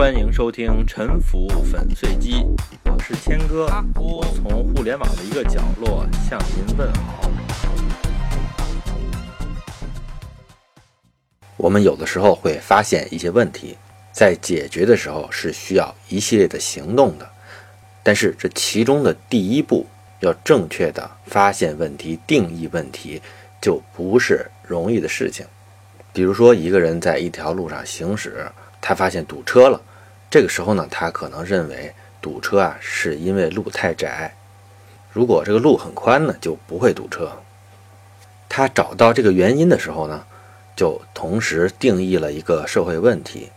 欢迎收听《沉浮粉碎机》，我是谦哥，我从互联网的一个角落向您问好。我们有的时候会发现一些问题，在解决的时候是需要一系列的行动的，但是这其中的第一步，要正确的发现问题、定义问题，就不是容易的事情。比如说，一个人在一条路上行驶，他发现堵车了。这个时候呢，他可能认为堵车啊是因为路太窄。如果这个路很宽呢，就不会堵车。他找到这个原因的时候呢，就同时定义了一个社会问题。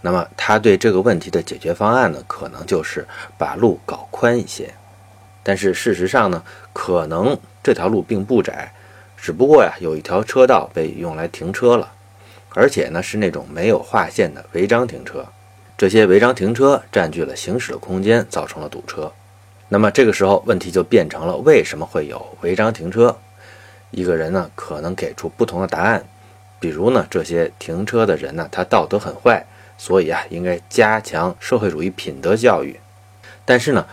那么他对这个问题的解决方案呢，可能就是把路搞宽一些。但是事实上呢，可能这条路并不窄，只不过呀，有一条车道被用来停车了，而且呢是那种没有划线的违章停车。这些违章停车占据了行驶的空间，造成了堵车。那么这个时候问题就变成了为什么会有违章停车？一个人呢可能给出不同的答案，比如呢这些停车的人呢他道德很坏，所以啊应该加强社会主义品德教育。但是呢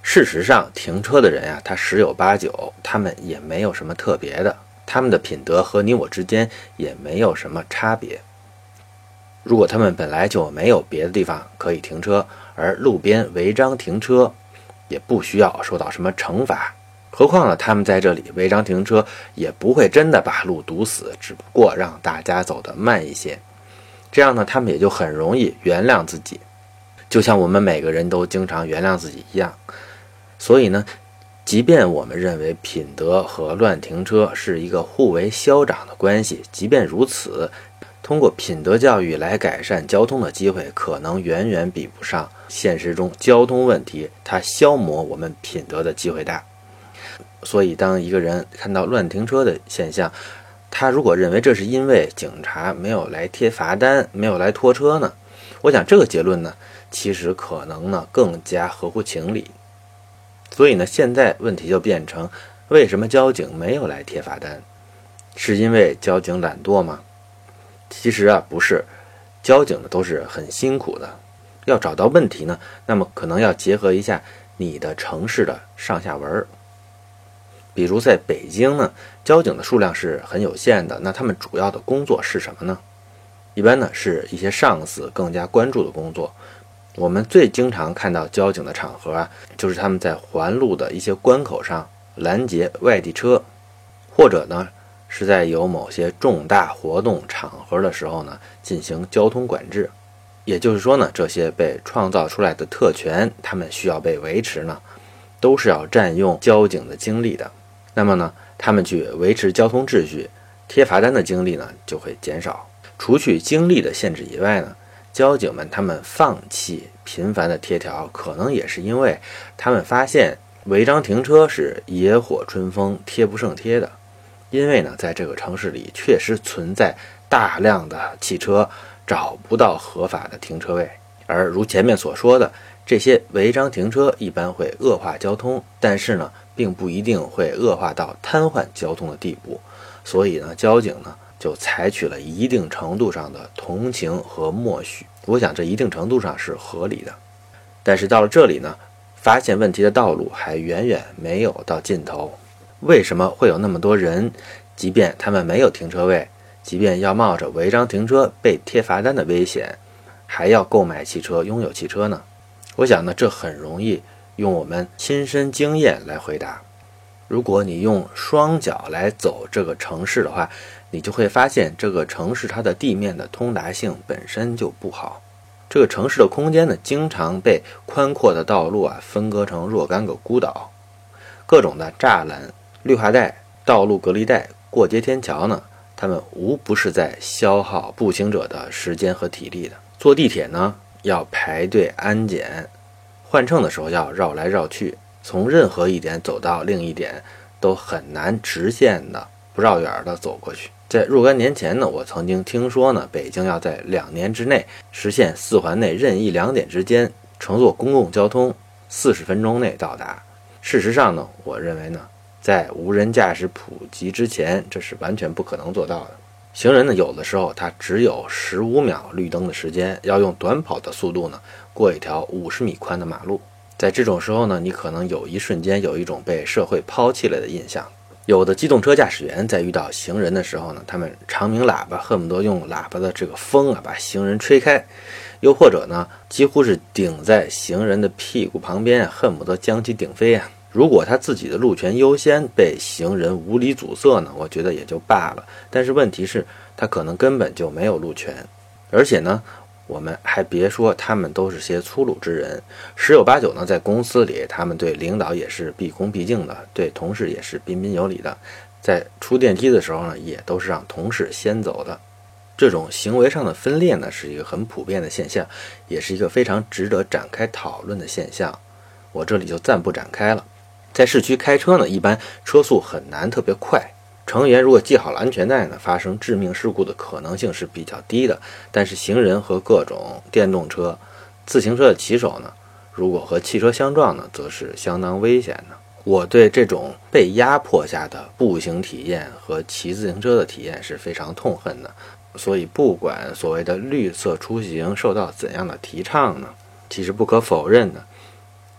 事实上停车的人呀他十有八九他们也没有什么特别的，他们的品德和你我之间也没有什么差别。如果他们本来就没有别的地方可以停车，而路边违章停车也不需要受到什么惩罚。何况呢，他们在这里违章停车也不会真的把路堵死，只不过让大家走得慢一些。这样呢，他们也就很容易原谅自己，就像我们每个人都经常原谅自己一样。所以呢，即便我们认为品德和乱停车是一个互为消长的关系，即便如此。通过品德教育来改善交通的机会，可能远远比不上现实中交通问题它消磨我们品德的机会大。所以，当一个人看到乱停车的现象，他如果认为这是因为警察没有来贴罚单、没有来拖车呢？我想这个结论呢，其实可能呢更加合乎情理。所以呢，现在问题就变成：为什么交警没有来贴罚单？是因为交警懒惰吗？其实啊，不是，交警呢都是很辛苦的。要找到问题呢，那么可能要结合一下你的城市的上下文儿。比如在北京呢，交警的数量是很有限的，那他们主要的工作是什么呢？一般呢是一些上司更加关注的工作。我们最经常看到交警的场合啊，就是他们在环路的一些关口上拦截外地车，或者呢。是在有某些重大活动场合的时候呢，进行交通管制。也就是说呢，这些被创造出来的特权，他们需要被维持呢，都是要占用交警的精力的。那么呢，他们去维持交通秩序、贴罚单的精力呢，就会减少。除去精力的限制以外呢，交警们他们放弃频繁的贴条，可能也是因为他们发现违章停车是野火春风，贴不胜贴的。因为呢，在这个城市里确实存在大量的汽车找不到合法的停车位，而如前面所说的，这些违章停车一般会恶化交通，但是呢，并不一定会恶化到瘫痪交通的地步。所以呢，交警呢就采取了一定程度上的同情和默许。我想这一定程度上是合理的。但是到了这里呢，发现问题的道路还远远没有到尽头。为什么会有那么多人，即便他们没有停车位，即便要冒着违章停车被贴罚单的危险，还要购买汽车、拥有汽车呢？我想呢，这很容易用我们亲身经验来回答。如果你用双脚来走这个城市的话，你就会发现这个城市它的地面的通达性本身就不好。这个城市的空间呢，经常被宽阔的道路啊分割成若干个孤岛，各种的栅栏。绿化带、道路隔离带、过街天桥呢？它们无不是在消耗步行者的时间和体力的。坐地铁呢，要排队安检，换乘的时候要绕来绕去，从任何一点走到另一点都很难直线的、不绕远的走过去。在若干年前呢，我曾经听说呢，北京要在两年之内实现四环内任意两点之间乘坐公共交通四十分钟内到达。事实上呢，我认为呢。在无人驾驶普及之前，这是完全不可能做到的。行人呢，有的时候他只有十五秒绿灯的时间，要用短跑的速度呢过一条五十米宽的马路。在这种时候呢，你可能有一瞬间有一种被社会抛弃了的印象。有的机动车驾驶员在遇到行人的时候呢，他们长鸣喇叭，恨不得用喇叭的这个风啊把行人吹开；又或者呢，几乎是顶在行人的屁股旁边，恨不得将其顶飞啊。如果他自己的路权优先被行人无理阻塞呢，我觉得也就罢了。但是问题是，他可能根本就没有路权，而且呢。我们还别说，他们都是些粗鲁之人，十有八九呢，在公司里，他们对领导也是毕恭毕敬的，对同事也是彬彬有礼的，在出电梯的时候呢，也都是让同事先走的。这种行为上的分裂呢，是一个很普遍的现象，也是一个非常值得展开讨论的现象。我这里就暂不展开了。在市区开车呢，一般车速很难特别快。成员如果系好了安全带呢，发生致命事故的可能性是比较低的。但是行人和各种电动车、自行车的骑手呢，如果和汽车相撞呢，则是相当危险的。我对这种被压迫下的步行体验和骑自行车的体验是非常痛恨的。所以，不管所谓的绿色出行受到怎样的提倡呢，其实不可否认的，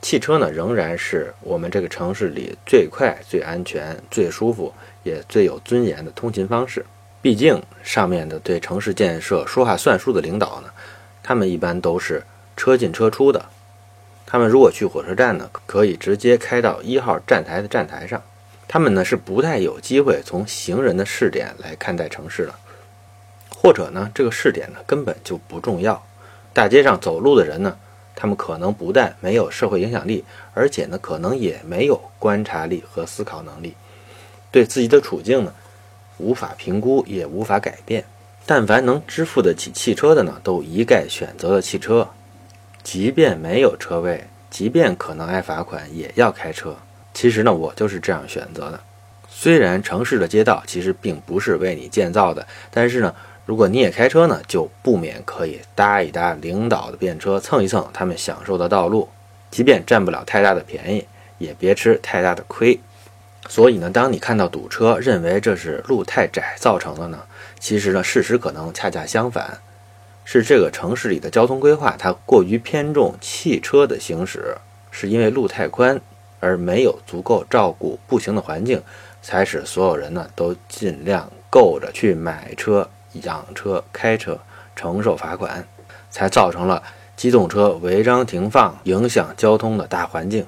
汽车呢仍然是我们这个城市里最快、最安全、最舒服。也最有尊严的通勤方式。毕竟，上面的对城市建设说话算数的领导呢，他们一般都是车进车出的。他们如果去火车站呢，可以直接开到一号站台的站台上。他们呢是不太有机会从行人的视点来看待城市的，或者呢，这个视点呢根本就不重要。大街上走路的人呢，他们可能不但没有社会影响力，而且呢，可能也没有观察力和思考能力。对自己的处境呢，无法评估，也无法改变。但凡能支付得起汽车的呢，都一概选择了汽车。即便没有车位，即便可能挨罚款，也要开车。其实呢，我就是这样选择的。虽然城市的街道其实并不是为你建造的，但是呢，如果你也开车呢，就不免可以搭一搭领导的便车，蹭一蹭他们享受的道路。即便占不了太大的便宜，也别吃太大的亏。所以呢，当你看到堵车，认为这是路太窄造成的呢，其实呢，事实可能恰恰相反，是这个城市里的交通规划它过于偏重汽车的行驶，是因为路太宽而没有足够照顾步行的环境，才使所有人呢都尽量够着去买车、养车、开车，承受罚款，才造成了机动车违章停放影响交通的大环境，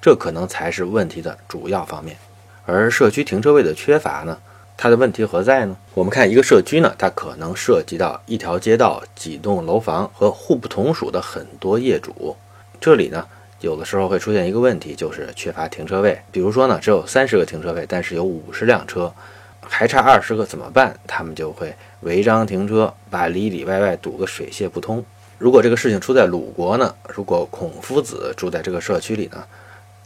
这可能才是问题的主要方面。而社区停车位的缺乏呢，它的问题何在呢？我们看一个社区呢，它可能涉及到一条街道、几栋楼房和互不同属的很多业主。这里呢，有的时候会出现一个问题，就是缺乏停车位。比如说呢，只有三十个停车位，但是有五十辆车，还差二十个怎么办？他们就会违章停车，把里里外外堵个水泄不通。如果这个事情出在鲁国呢？如果孔夫子住在这个社区里呢？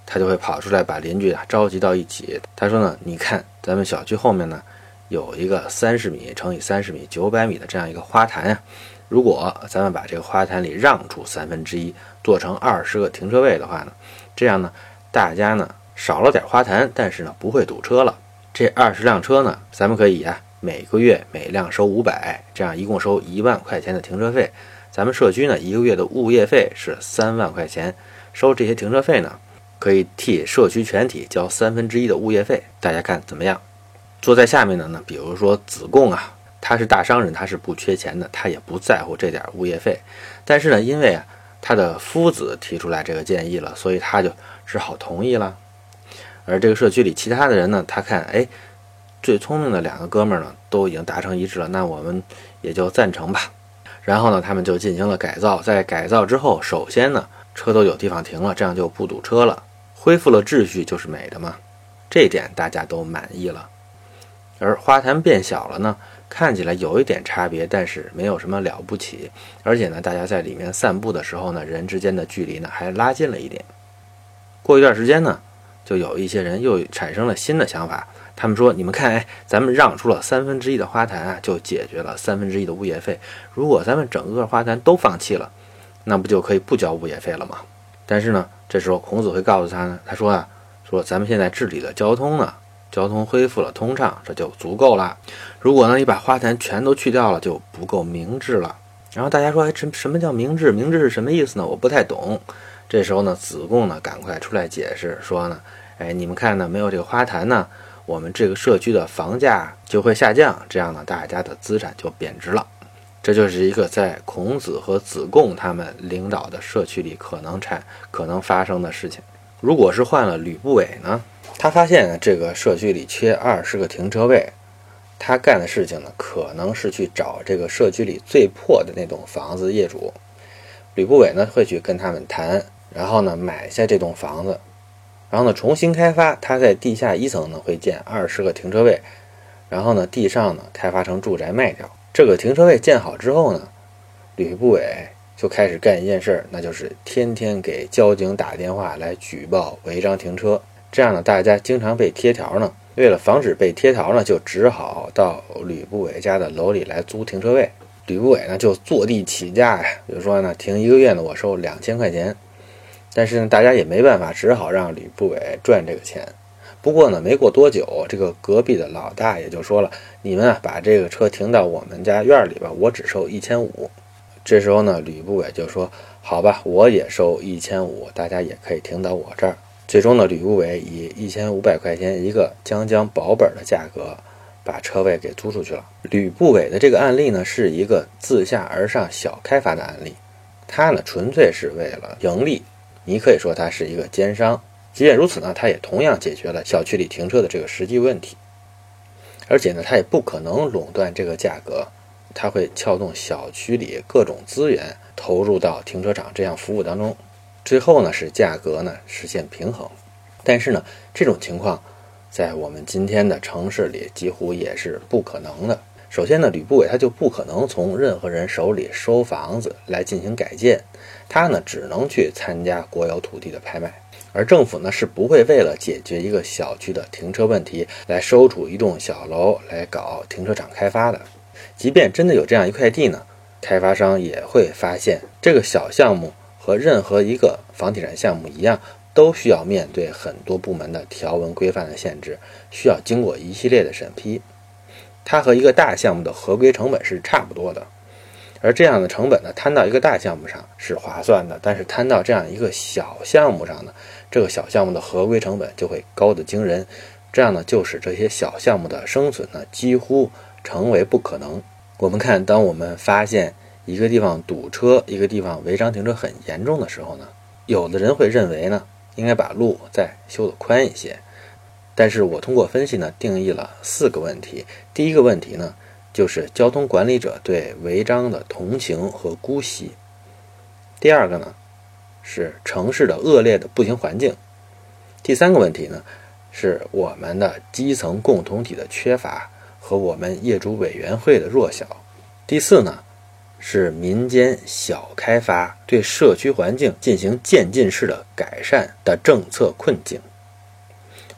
他就会跑出来把邻居啊召集到一起。他说呢，你看咱们小区后面呢有一个三十米乘以三十米九百米的这样一个花坛呀。如果咱们把这个花坛里让出三分之一，做成二十个停车位的话呢，这样呢大家呢少了点花坛，但是呢不会堵车了。这二十辆车呢，咱们可以啊每个月每辆收五百，这样一共收一万块钱的停车费。咱们社区呢一个月的物业费是三万块钱，收这些停车费呢。可以替社区全体交三分之一的物业费，大家看怎么样？坐在下面的呢？比如说子贡啊，他是大商人，他是不缺钱的，他也不在乎这点物业费。但是呢，因为啊他的夫子提出来这个建议了，所以他就只好同意了。而这个社区里其他的人呢，他看，哎，最聪明的两个哥们儿呢都已经达成一致了，那我们也就赞成吧。然后呢，他们就进行了改造。在改造之后，首先呢，车都有地方停了，这样就不堵车了。恢复了秩序就是美的嘛，这点大家都满意了。而花坛变小了呢，看起来有一点差别，但是没有什么了不起。而且呢，大家在里面散步的时候呢，人之间的距离呢还拉近了一点。过一段时间呢，就有一些人又产生了新的想法，他们说：“你们看，哎，咱们让出了三分之一的花坛啊，就解决了三分之一的物业费。如果咱们整个花坛都放弃了，那不就可以不交物业费了吗？”但是呢。这时候，孔子会告诉他呢，他说啊，说咱们现在治理的交通呢，交通恢复了通畅，这就足够了。如果呢，你把花坛全都去掉了，就不够明智了。然后大家说，哎，什什么叫明智？明智是什么意思呢？我不太懂。这时候呢，子贡呢，赶快出来解释说呢，哎，你们看呢，没有这个花坛呢，我们这个社区的房价就会下降，这样呢，大家的资产就贬值了。这就是一个在孔子和子贡他们领导的社区里可能产可能发生的事情。如果是换了吕不韦呢？他发现这个社区里缺二十个停车位，他干的事情呢，可能是去找这个社区里最破的那栋房子业主。吕不韦呢会去跟他们谈，然后呢买下这栋房子，然后呢重新开发。他在地下一层呢会建二十个停车位，然后呢地上呢开发成住宅卖掉。这个停车位建好之后呢，吕不韦就开始干一件事，那就是天天给交警打电话来举报违章停车。这样呢，大家经常被贴条呢。为了防止被贴条呢，就只好到吕不韦家的楼里来租停车位。吕不韦呢就坐地起价呀，比如说呢停一个月呢，我收两千块钱。但是呢，大家也没办法，只好让吕不韦赚这个钱。不过呢，没过多久，这个隔壁的老大爷就说了：“你们啊，把这个车停到我们家院里吧，我只收一千五。”这时候呢，吕不韦就说：“好吧，我也收一千五，大家也可以停到我这儿。”最终呢，吕不韦以一千五百块钱一个将将保本的价格把车位给租出去了。吕不韦的这个案例呢，是一个自下而上小开发的案例，他呢纯粹是为了盈利，你可以说他是一个奸商。即便如此呢，他也同样解决了小区里停车的这个实际问题，而且呢，他也不可能垄断这个价格，他会撬动小区里各种资源投入到停车场这样服务当中，最后呢，使价格呢实现平衡。但是呢，这种情况在我们今天的城市里几乎也是不可能的。首先呢，吕不韦他就不可能从任何人手里收房子来进行改建，他呢只能去参加国有土地的拍卖。而政府呢是不会为了解决一个小区的停车问题来收储一栋小楼来搞停车场开发的。即便真的有这样一块地呢，开发商也会发现这个小项目和任何一个房地产项目一样，都需要面对很多部门的条文规范的限制，需要经过一系列的审批。它和一个大项目的合规成本是差不多的。而这样的成本呢，摊到一个大项目上是划算的，但是摊到这样一个小项目上呢，这个小项目的合规成本就会高得惊人，这样呢，就使这些小项目的生存呢几乎成为不可能。我们看，当我们发现一个地方堵车，一个地方违章停车很严重的时候呢，有的人会认为呢，应该把路再修得宽一些。但是我通过分析呢，定义了四个问题。第一个问题呢。就是交通管理者对违章的同情和姑息。第二个呢，是城市的恶劣的步行环境。第三个问题呢，是我们的基层共同体的缺乏和我们业主委员会的弱小。第四呢，是民间小开发对社区环境进行渐进式的改善的政策困境。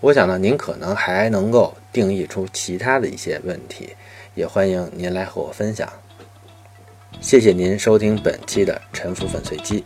我想呢，您可能还能够定义出其他的一些问题。也欢迎您来和我分享。谢谢您收听本期的沉浮粉碎机。